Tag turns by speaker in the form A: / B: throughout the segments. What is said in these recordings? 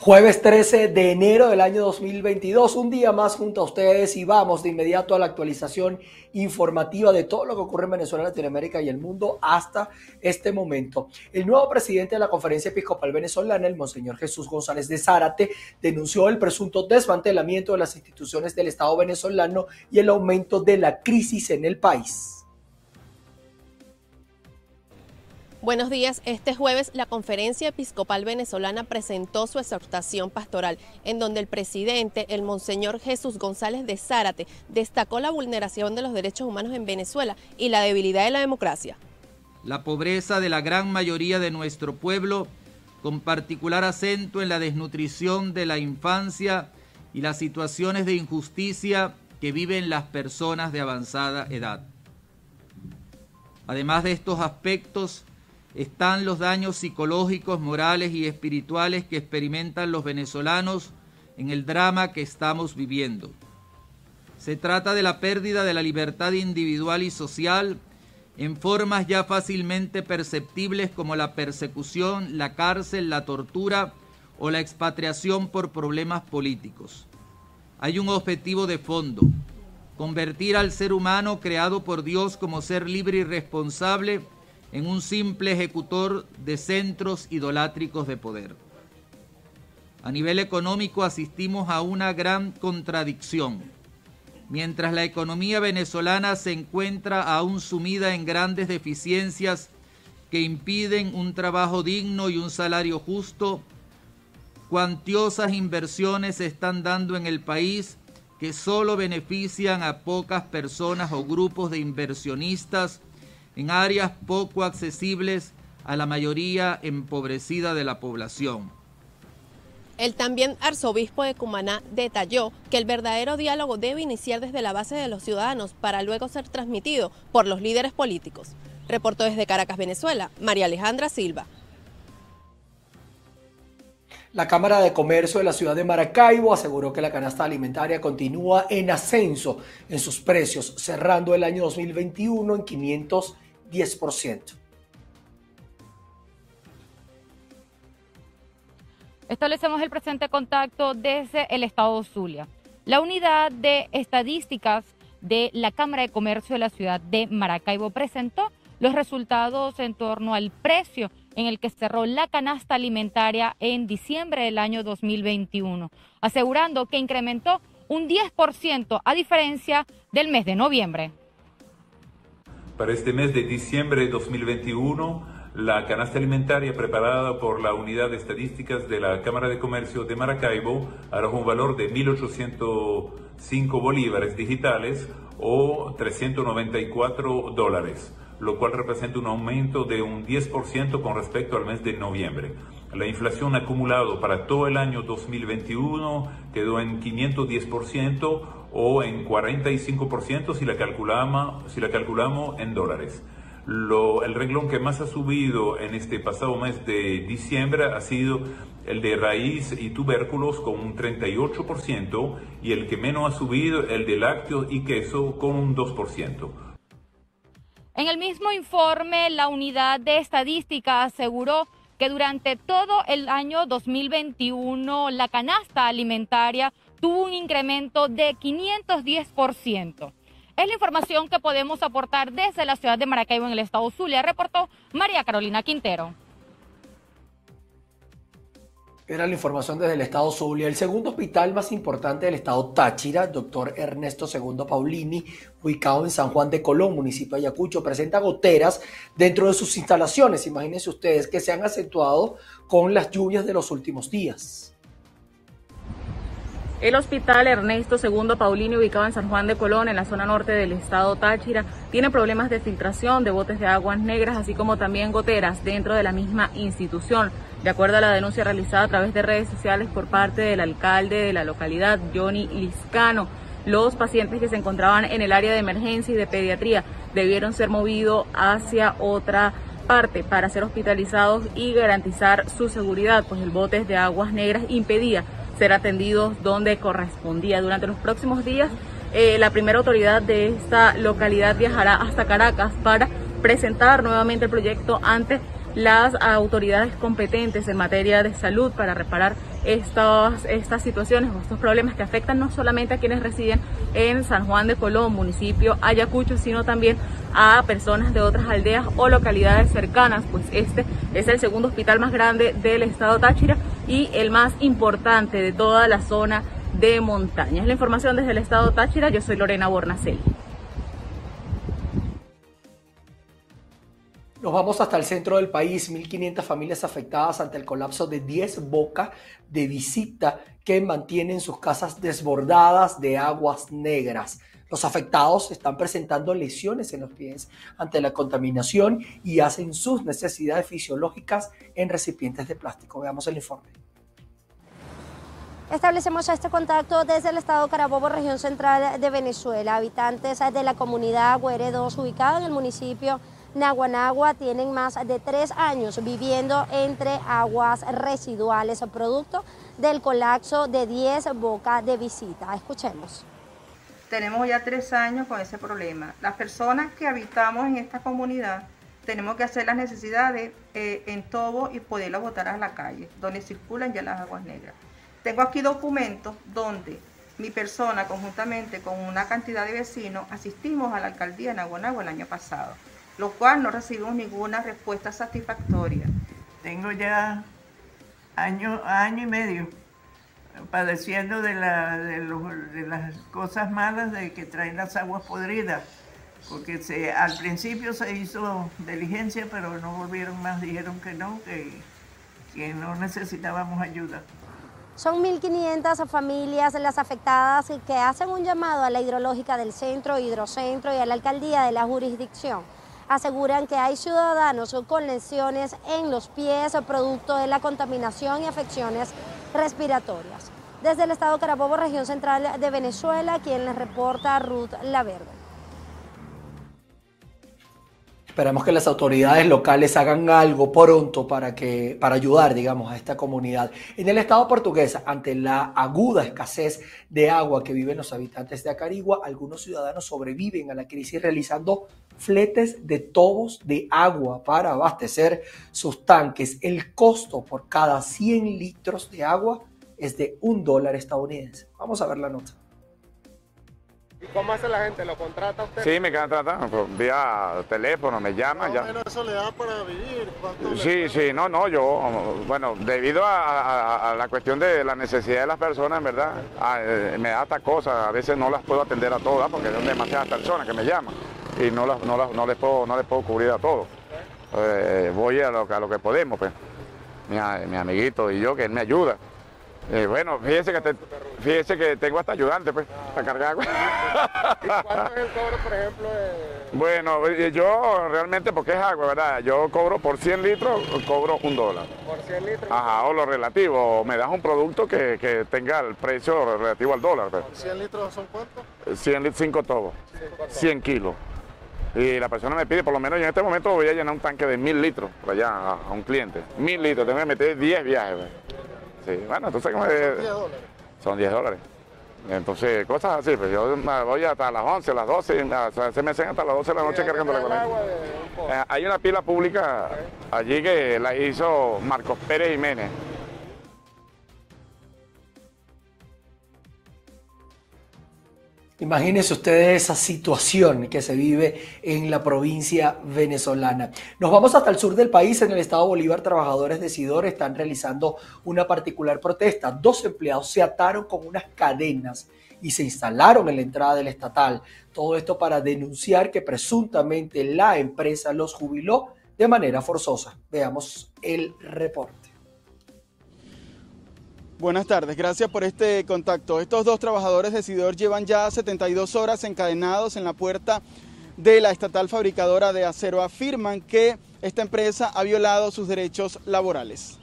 A: Jueves 13 de enero del año 2022, un día más junto a ustedes y vamos de inmediato a la actualización informativa de todo lo que ocurre en Venezuela, Latinoamérica y el mundo hasta este momento. El nuevo presidente de la Conferencia Episcopal Venezolana, el Monseñor Jesús González de Zárate, denunció el presunto desmantelamiento de las instituciones del Estado venezolano y el aumento de la crisis en el país.
B: Buenos días. Este jueves la Conferencia Episcopal Venezolana presentó su exhortación pastoral, en donde el presidente, el Monseñor Jesús González de Zárate, destacó la vulneración de los derechos humanos en Venezuela y la debilidad de la democracia.
C: La pobreza de la gran mayoría de nuestro pueblo, con particular acento en la desnutrición de la infancia y las situaciones de injusticia que viven las personas de avanzada edad. Además de estos aspectos, están los daños psicológicos, morales y espirituales que experimentan los venezolanos en el drama que estamos viviendo. Se trata de la pérdida de la libertad individual y social en formas ya fácilmente perceptibles como la persecución, la cárcel, la tortura o la expatriación por problemas políticos. Hay un objetivo de fondo, convertir al ser humano creado por Dios como ser libre y responsable en un simple ejecutor de centros idolátricos de poder. A nivel económico asistimos a una gran contradicción. Mientras la economía venezolana se encuentra aún sumida en grandes deficiencias que impiden un trabajo digno y un salario justo, cuantiosas inversiones se están dando en el país que solo benefician a pocas personas o grupos de inversionistas en áreas poco accesibles a la mayoría empobrecida de la población.
B: El también arzobispo de Cumaná detalló que el verdadero diálogo debe iniciar desde la base de los ciudadanos para luego ser transmitido por los líderes políticos. Reportó desde Caracas, Venezuela, María Alejandra Silva.
A: La Cámara de Comercio de la ciudad de Maracaibo aseguró que la canasta alimentaria continúa en ascenso en sus precios, cerrando el año 2021 en 500 10%.
D: Establecemos el presente contacto desde el estado Zulia. La unidad de estadísticas de la Cámara de Comercio de la ciudad de Maracaibo presentó los resultados en torno al precio en el que cerró la canasta alimentaria en diciembre del año 2021, asegurando que incrementó un 10% a diferencia del mes de noviembre.
E: Para este mes de diciembre de 2021, la canasta alimentaria preparada por la Unidad de Estadísticas de la Cámara de Comercio de Maracaibo arrojó un valor de 1.805 bolívares digitales o 394 dólares, lo cual representa un aumento de un 10% con respecto al mes de noviembre. La inflación acumulado para todo el año 2021 quedó en 510% o en 45% si la calculamos, si la calculamos en dólares. El renglón que más ha subido en este pasado mes de diciembre ha sido el de raíz y tubérculos con un 38% y el que menos ha subido el de lácteos y queso con un 2%.
D: En el mismo informe, la unidad de estadística aseguró que durante todo el año 2021 la canasta alimentaria tuvo un incremento de 510%. Es la información que podemos aportar desde la ciudad de Maracaibo en el estado Zulia, reportó María Carolina Quintero.
A: Era la información desde el estado Zulia. El segundo hospital más importante del estado Táchira, doctor Ernesto II Paulini, ubicado en San Juan de Colón, municipio de Ayacucho, presenta goteras dentro de sus instalaciones. Imagínense ustedes que se han acentuado con las lluvias de los últimos días.
F: El hospital Ernesto II Paulini, ubicado en San Juan de Colón, en la zona norte del estado Táchira, tiene problemas de filtración de botes de aguas negras, así como también goteras dentro de la misma institución. De acuerdo a la denuncia realizada a través de redes sociales por parte del alcalde de la localidad, Johnny Liscano, los pacientes que se encontraban en el área de emergencia y de pediatría debieron ser movidos hacia otra parte para ser hospitalizados y garantizar su seguridad, pues el bote de aguas negras impedía ser atendidos donde correspondía. Durante los próximos días, eh, la primera autoridad de esta localidad viajará hasta Caracas para presentar nuevamente el proyecto ante las autoridades competentes en materia de salud para reparar estas, situaciones o estos problemas que afectan no solamente a quienes residen en San Juan de Colón, municipio Ayacucho, sino también a personas de otras aldeas o localidades cercanas, pues este es el segundo hospital más grande del estado Táchira y el más importante de toda la zona de montaña. Es la información desde el estado Táchira, yo soy Lorena Bornaceli.
A: Nos vamos hasta el centro del país, 1.500 familias afectadas ante el colapso de 10 bocas de visita que mantienen sus casas desbordadas de aguas negras. Los afectados están presentando lesiones en los pies ante la contaminación y hacen sus necesidades fisiológicas en recipientes de plástico. Veamos el informe.
G: Establecemos este contacto desde el estado Carabobo, región central de Venezuela. Habitantes de la comunidad Guere 2, ubicada en el municipio Naguanagua tienen más de tres años viviendo entre aguas residuales, producto del colapso de 10 bocas de visita. Escuchemos.
H: Tenemos ya tres años con ese problema. Las personas que habitamos en esta comunidad tenemos que hacer las necesidades eh, en todo y poderlas botar a la calle, donde circulan ya las aguas negras. Tengo aquí documentos donde mi persona, conjuntamente con una cantidad de vecinos, asistimos a la alcaldía de Naguanagua el año pasado lo cual no recibimos ninguna respuesta satisfactoria.
I: Tengo ya año, año y medio padeciendo de, de, las cosas malas de que traen las aguas podridas, porque se, al principio se hizo diligencia, pero no volvieron más, dijeron que no, que, que no necesitábamos ayuda.
G: Son 1.500 familias las afectadas que hacen un llamado a la hidrológica del centro, hidrocentro y a la alcaldía de la jurisdicción aseguran que hay ciudadanos con lesiones en los pies producto de la contaminación y afecciones respiratorias. Desde el estado Carabobo, región central de Venezuela, quien les reporta Ruth Laverde.
A: Esperamos que las autoridades locales hagan algo pronto para, que, para ayudar, digamos, a esta comunidad. En el estado portugués, ante la aguda escasez de agua que viven los habitantes de Acarigua, algunos ciudadanos sobreviven a la crisis realizando fletes de tobos de agua para abastecer sus tanques. El costo por cada 100 litros de agua es de un dólar estadounidense. Vamos a ver la nota.
J: ¿Y cómo hace la gente? ¿Lo contrata usted?
K: Sí, me contratan pues, vía teléfono, me llaman.
J: ya. menos eso le da para vivir?
K: Sí, sí, no, no, yo, bueno, debido a, la cuestión de la necesidad de las personas, en verdad, eh, me da hasta cosas, a veces no las puedo atender a todas porque son demasiadas personas que me llaman y no, las, no, las, no, les, puedo, no les puedo cubrir a todos. Eh, voy a lo, a lo que podemos, pues. Mi, mi amiguito y yo, que él me ayuda. Eh, bueno, fíjese que, fíjese que tengo hasta ayudante, pues, para cargar agua.
J: ¿Y cuánto es el cobro, por ejemplo?
K: Bueno, eh, yo realmente, porque es agua, ¿verdad? Yo cobro por 100 litros, cobro un dólar.
J: ¿Por 100 litros?
K: Ajá, o lo relativo, me das un producto que, tenga el precio relativo al dólar. Pues.
J: ¿100 litros son cuántos?
K: 100 litros, 5 tobos, 100 kilos. Y la persona me pide, por lo menos yo en este momento voy a llenar un tanque de 1000 litros para allá a, un cliente. 1000 litros, tengo que meter 10 viajes. Pues bueno, entonces como son 10 dólares. Entonces, cosas así, pues yo voy hasta las 11, las 12, se me hacen hasta las 12 de la noche cargando la conexión. Eh, hay una pila pública allí que la hizo Marcos Pérez Jiménez.
A: Imagínense ustedes esa situación que se vive en la provincia venezolana. Nos vamos hasta el sur del país, en el estado Bolívar, trabajadores de Sidor están realizando una particular protesta. Dos empleados se ataron con unas cadenas y se instalaron en la entrada del estatal. Todo esto para denunciar que presuntamente la empresa los jubiló de manera forzosa. Veamos el reporte.
L: Buenas tardes, gracias por este contacto. Estos dos trabajadores de Sidor llevan ya 72 horas encadenados en la puerta de la estatal fabricadora de acero. Afirman que esta empresa ha violado sus derechos laborales.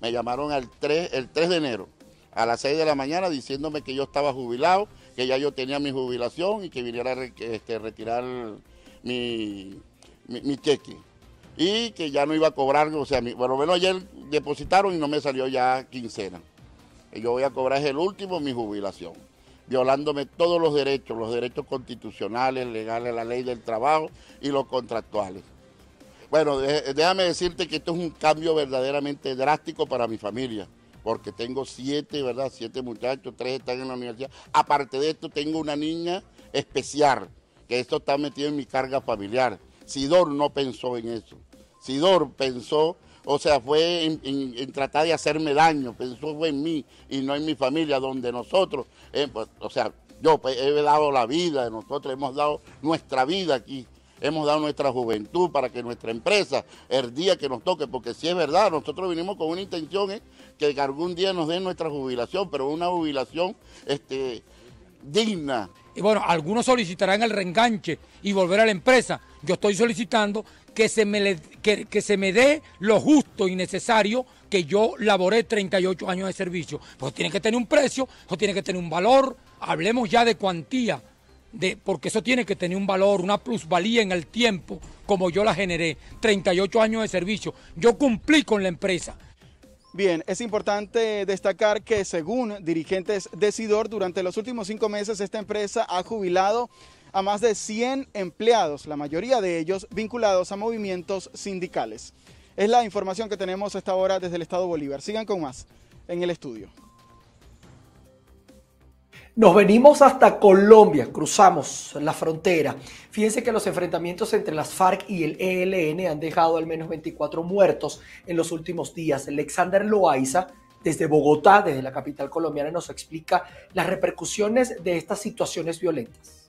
M: Me llamaron el 3, el 3 de enero a las 6 de la mañana diciéndome que yo estaba jubilado, que ya yo tenía mi jubilación y que viniera a este, retirar mi, mi cheque y que ya no iba a cobrar, o sea, por lo menos ayer depositaron y no me salió ya quincena. Y yo voy a cobrar el último mi jubilación, violándome todos los derechos, los derechos constitucionales, legales, la ley del trabajo y los contractuales. Bueno, déjame decirte que esto es un cambio verdaderamente drástico para mi familia, porque tengo siete, ¿verdad? Siete muchachos, tres están en la universidad. Aparte de esto, tengo una niña especial, que esto está metido en mi carga familiar. Sidor no pensó en eso. Sidor pensó, o sea, fue en, tratar de hacerme daño, pensó fue en mí y no en mi familia, donde nosotros, eh, pues, o sea, yo pues, he dado la vida, nosotros hemos dado nuestra vida aquí hemos dado nuestra juventud para que nuestra empresa, el día que nos toque, porque si es verdad, nosotros vinimos con una intención ¿eh? que algún día nos den nuestra jubilación, pero una jubilación este, digna.
N: Y bueno, algunos solicitarán el reenganche y volver a la empresa. Yo estoy solicitando que se me, que, se me dé lo justo y necesario que yo laboré 38 años de servicio. Pues tiene que tener un precio, pues tiene que tener un valor. Hablemos ya de cuantía porque eso tiene que tener un valor, una plusvalía en el tiempo, como yo la generé, 38 años de servicio. Yo cumplí con la empresa.
L: Bien, es importante destacar que según dirigentes de Sidor, durante los últimos cinco meses esta empresa ha jubilado a más de 100 empleados, la mayoría de ellos vinculados a movimientos sindicales. Es la información que tenemos hasta ahora desde el Estado Bolívar. Sigan con más en el estudio.
A: Nos venimos hasta Colombia, cruzamos la frontera. Fíjense que los enfrentamientos entre las FARC y el ELN han dejado al menos 24 muertos en los últimos días. Alexander Loaiza, desde Bogotá, desde la capital colombiana, nos explica las repercusiones de estas situaciones violentas.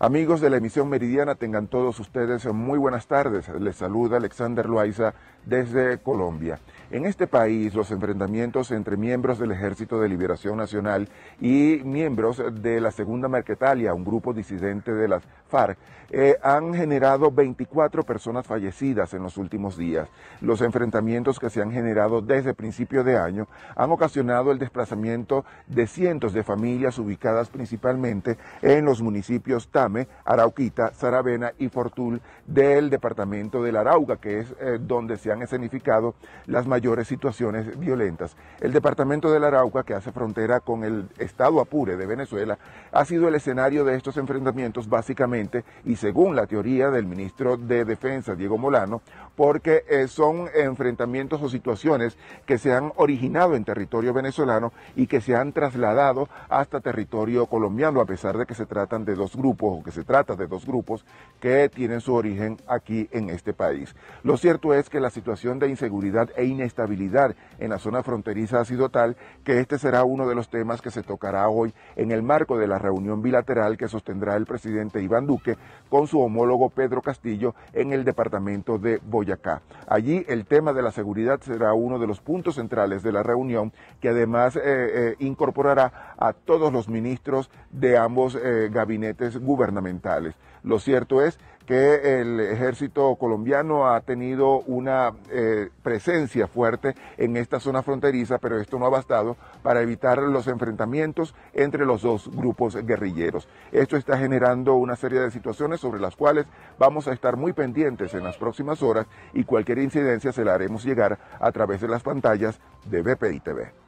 O: Amigos de la emisión meridiana, tengan todos ustedes muy buenas tardes. Les saluda Alexander Loaiza desde Colombia. En este país, los enfrentamientos entre miembros del Ejército de Liberación Nacional y miembros de la Segunda Marquetalia, un grupo disidente de las FARC, eh, han generado 24 personas fallecidas en los últimos días. Los enfrentamientos que se han generado desde principio de año han ocasionado el desplazamiento de cientos de familias ubicadas principalmente en los municipios Tame, Arauquita, Saravena y Fortul del departamento del Arauca, que es eh, donde se han escenificado las mayores situaciones violentas. El departamento del Arauca, que hace frontera con el estado Apure de Venezuela, ha sido el escenario de estos enfrentamientos básicamente y según la teoría del ministro de Defensa, Diego Molano, porque eh, son enfrentamientos o situaciones que se han originado en territorio venezolano y que se han trasladado hasta territorio colombiano, a pesar de que se tratan de dos grupos o que se trata de dos grupos que tienen su origen aquí en este país. Lo cierto es que la situación de inseguridad e inestabilidad en la zona fronteriza ha sido tal que este será uno de los temas que se tocará hoy en el marco de la reunión bilateral que sostendrá el presidente Iván Duque con su homólogo Pedro Castillo en el departamento de Boyacá. Allí el tema de la seguridad será uno de los puntos centrales de la reunión que además eh, eh, incorporará a todos los ministros de ambos eh, gabinetes gubernamentales. Lo cierto es que el ejército colombiano ha tenido una eh, presencia fuerte en esta zona fronteriza, pero esto no ha bastado para evitar los enfrentamientos entre los dos grupos guerrilleros. Esto está generando una serie de situaciones sobre las cuales vamos a estar muy pendientes en las próximas horas y cualquier incidencia se la haremos llegar a través de las pantallas de BPI TV.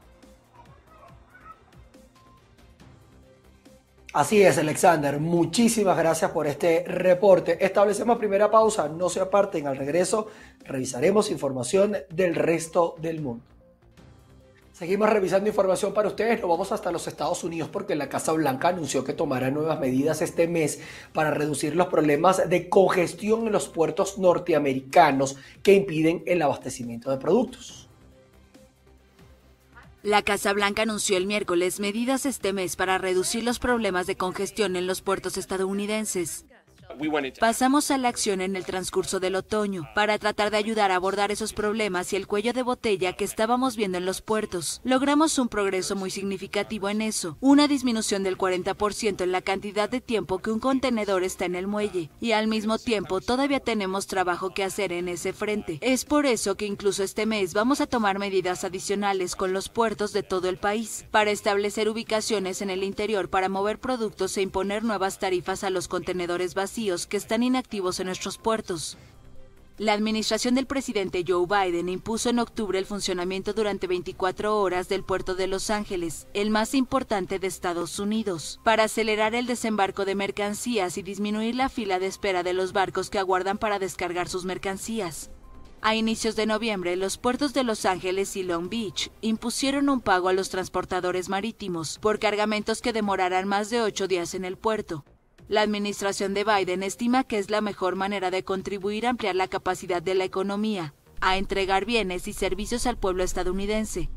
A: Así es, Alexander. Muchísimas gracias por este reporte. Establecemos primera pausa. No se aparten. Al regreso revisaremos información del resto del mundo. Seguimos revisando información para ustedes. Nos vamos hasta los Estados Unidos porque la Casa Blanca anunció que tomará nuevas medidas este mes para reducir los problemas de congestión en los puertos norteamericanos que impiden el abastecimiento de productos.
P: La Casa Blanca anunció el miércoles medidas este mes para reducir los problemas de congestión en los puertos estadounidenses. Pasamos a la acción en el transcurso del otoño para tratar de ayudar a abordar esos problemas y el cuello de botella que estábamos viendo en los puertos. Logramos un progreso muy significativo en eso, una disminución del 40% en la cantidad de tiempo que un contenedor está en el muelle y al mismo tiempo todavía tenemos trabajo que hacer en ese frente. Es por eso que incluso este mes vamos a tomar medidas adicionales con los puertos de todo el país para establecer ubicaciones en el interior para mover productos e imponer nuevas tarifas a los contenedores vacíos que están inactivos en nuestros puertos. La administración del presidente Joe Biden impuso en octubre el funcionamiento durante 24 horas del puerto de Los Ángeles, el más importante de Estados Unidos, para acelerar el desembarco de mercancías y disminuir la fila de espera de los barcos que aguardan para descargar sus mercancías. A inicios de noviembre, los puertos de Los Ángeles y Long Beach impusieron un pago a los transportadores marítimos por cargamentos que demorarán más de ocho días en el puerto. La administración de Biden estima que es la mejor manera de contribuir a ampliar la capacidad de la economía, a entregar bienes y servicios al pueblo estadounidense.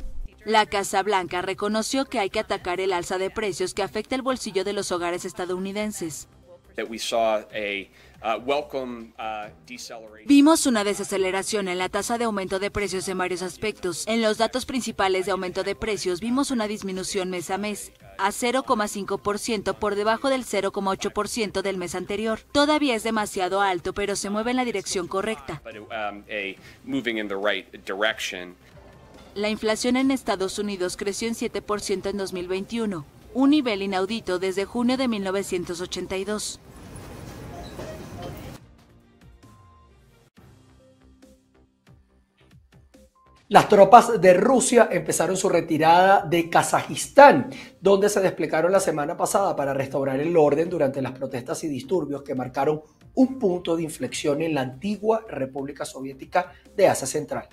P: La Casa Blanca reconoció que hay que atacar el alza de precios que afecta el bolsillo de los hogares estadounidenses. Vimos una desaceleración en la tasa de aumento de precios en varios aspectos. En los datos principales de aumento de precios vimos una disminución mes a mes a 0,5% por debajo del 0,8% del mes anterior. Todavía es demasiado alto, pero se mueve en la dirección correcta. Um, la inflación en Estados Unidos creció en 7% en 2021, un nivel inaudito desde junio de 1982.
A: Las tropas de Rusia empezaron su retirada de Kazajistán, donde se desplegaron la semana pasada para restaurar el orden durante las protestas y disturbios que marcaron un punto de inflexión en la antigua República Soviética de Asia Central.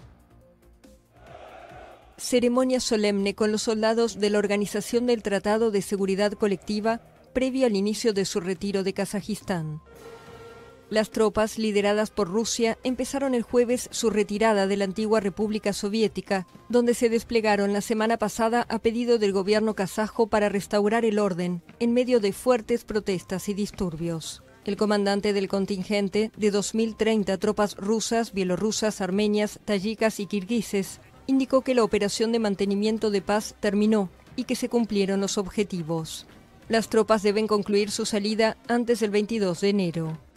Q: Ceremonia solemne con los soldados de la Organización del Tratado de Seguridad Colectiva previo al inicio de su retiro de Kazajistán. Las tropas, lideradas por Rusia, empezaron el jueves su retirada de la antigua República Soviética, donde se desplegaron la semana pasada a pedido del gobierno kazajo para restaurar el orden, en medio de fuertes protestas y disturbios. El comandante del contingente de 2.030 tropas rusas, bielorrusas, armenias, tayicas y kirguises indicó que la operación de mantenimiento de paz terminó y que se cumplieron los objetivos. Las tropas deben concluir su salida antes del 22 de enero.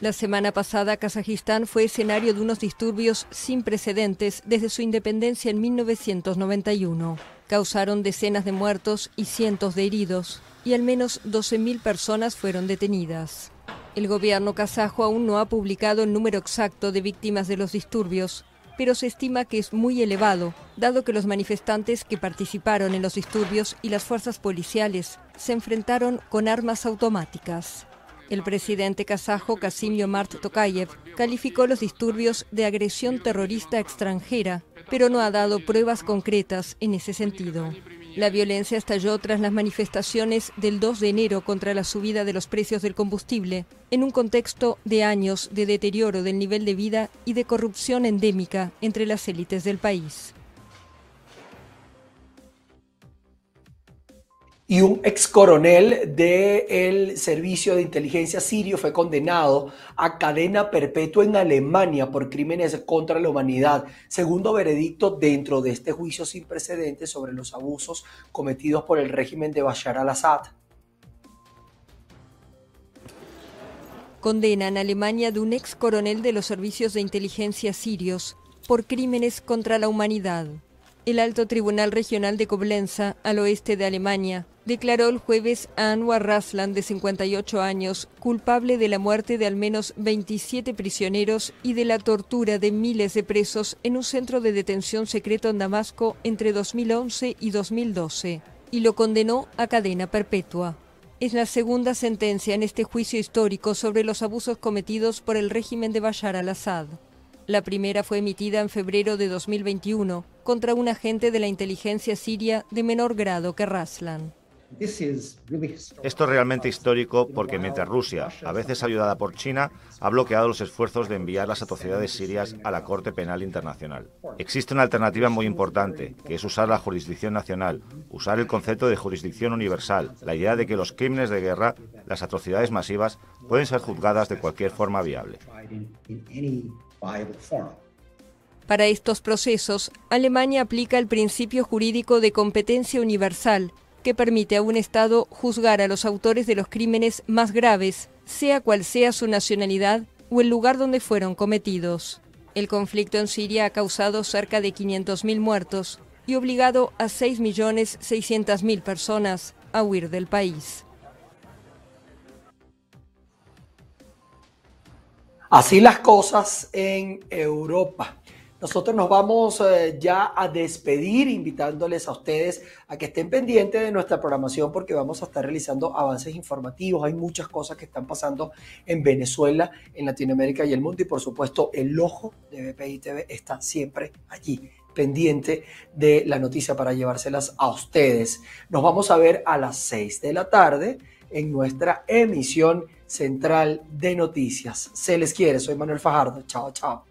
Q: La semana pasada, Kazajistán fue escenario de unos disturbios sin precedentes desde su independencia en 1991. Causaron decenas de muertos y cientos de heridos, y al menos 12.000 personas fueron detenidas. El gobierno kazajo aún no ha publicado el número exacto de víctimas de los disturbios, pero se estima que es muy elevado, dado que los manifestantes que participaron en los disturbios y las fuerzas policiales se enfrentaron con armas automáticas. El presidente kazajo Kasim Yomart Tokayev calificó los disturbios de agresión terrorista extranjera, pero no ha dado pruebas concretas en ese sentido. La violencia estalló tras las manifestaciones del 2 de enero contra la subida de los precios del combustible, en un contexto de años de deterioro del nivel de vida y de corrupción endémica entre las élites del país.
A: Y un ex coronel del servicio de inteligencia sirio fue condenado a cadena perpetua en Alemania por crímenes contra la humanidad, segundo veredicto dentro de este juicio sin precedentes sobre los abusos cometidos por el régimen de Bashar al-Assad.
Q: Condenan a Alemania de un ex coronel de los servicios de inteligencia sirios por crímenes contra la humanidad. El Alto Tribunal Regional de Koblenza, al oeste de Alemania, declaró el jueves a Anwar Raslan, de 58 años, culpable de la muerte de al menos 27 prisioneros y de la tortura de miles de presos en un centro de detención secreto en Damasco entre 2011 y 2012, y lo condenó a cadena perpetua. Es la segunda sentencia en este juicio histórico sobre los abusos cometidos por el régimen de Bashar al-Assad. La primera fue emitida en febrero de 2021 contra un agente de la inteligencia siria de menor grado que Raslan.
R: Esto es realmente histórico porque mientras Rusia, a veces ayudada por China, ha bloqueado los esfuerzos de enviar las atrocidades sirias a la Corte Penal Internacional. Existe una alternativa muy importante, que es usar la jurisdicción nacional, usar el concepto de jurisdicción universal, la idea de que los crímenes de guerra, las atrocidades masivas, pueden ser juzgadas de cualquier forma viable.
Q: Para estos procesos, Alemania aplica el principio jurídico de competencia universal, que permite a un Estado juzgar a los autores de los crímenes más graves, sea cual sea su nacionalidad o el lugar donde fueron cometidos. El conflicto en Siria ha causado cerca de 500.000 muertos y obligado a 6.600.000 personas a huir del país.
A: Así las cosas en Europa. Nosotros nos vamos eh, ya a despedir invitándoles a ustedes a que estén pendientes de nuestra programación porque vamos a estar realizando avances informativos. Hay muchas cosas que están pasando en Venezuela, en Latinoamérica y el mundo y por supuesto el ojo de BPI TV está siempre allí pendiente de la noticia para llevárselas a ustedes. Nos vamos a ver a las 6 de la tarde en nuestra emisión central de noticias. Se les quiere, soy Manuel Fajardo. Chao, chao.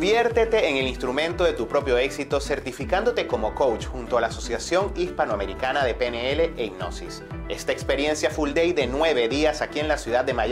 B: Conviértete en el instrumento de tu propio éxito certificándote como coach junto a la Asociación Hispanoamericana de PNL e Hipnosis. Esta experiencia full day de nueve días aquí en la ciudad de Miami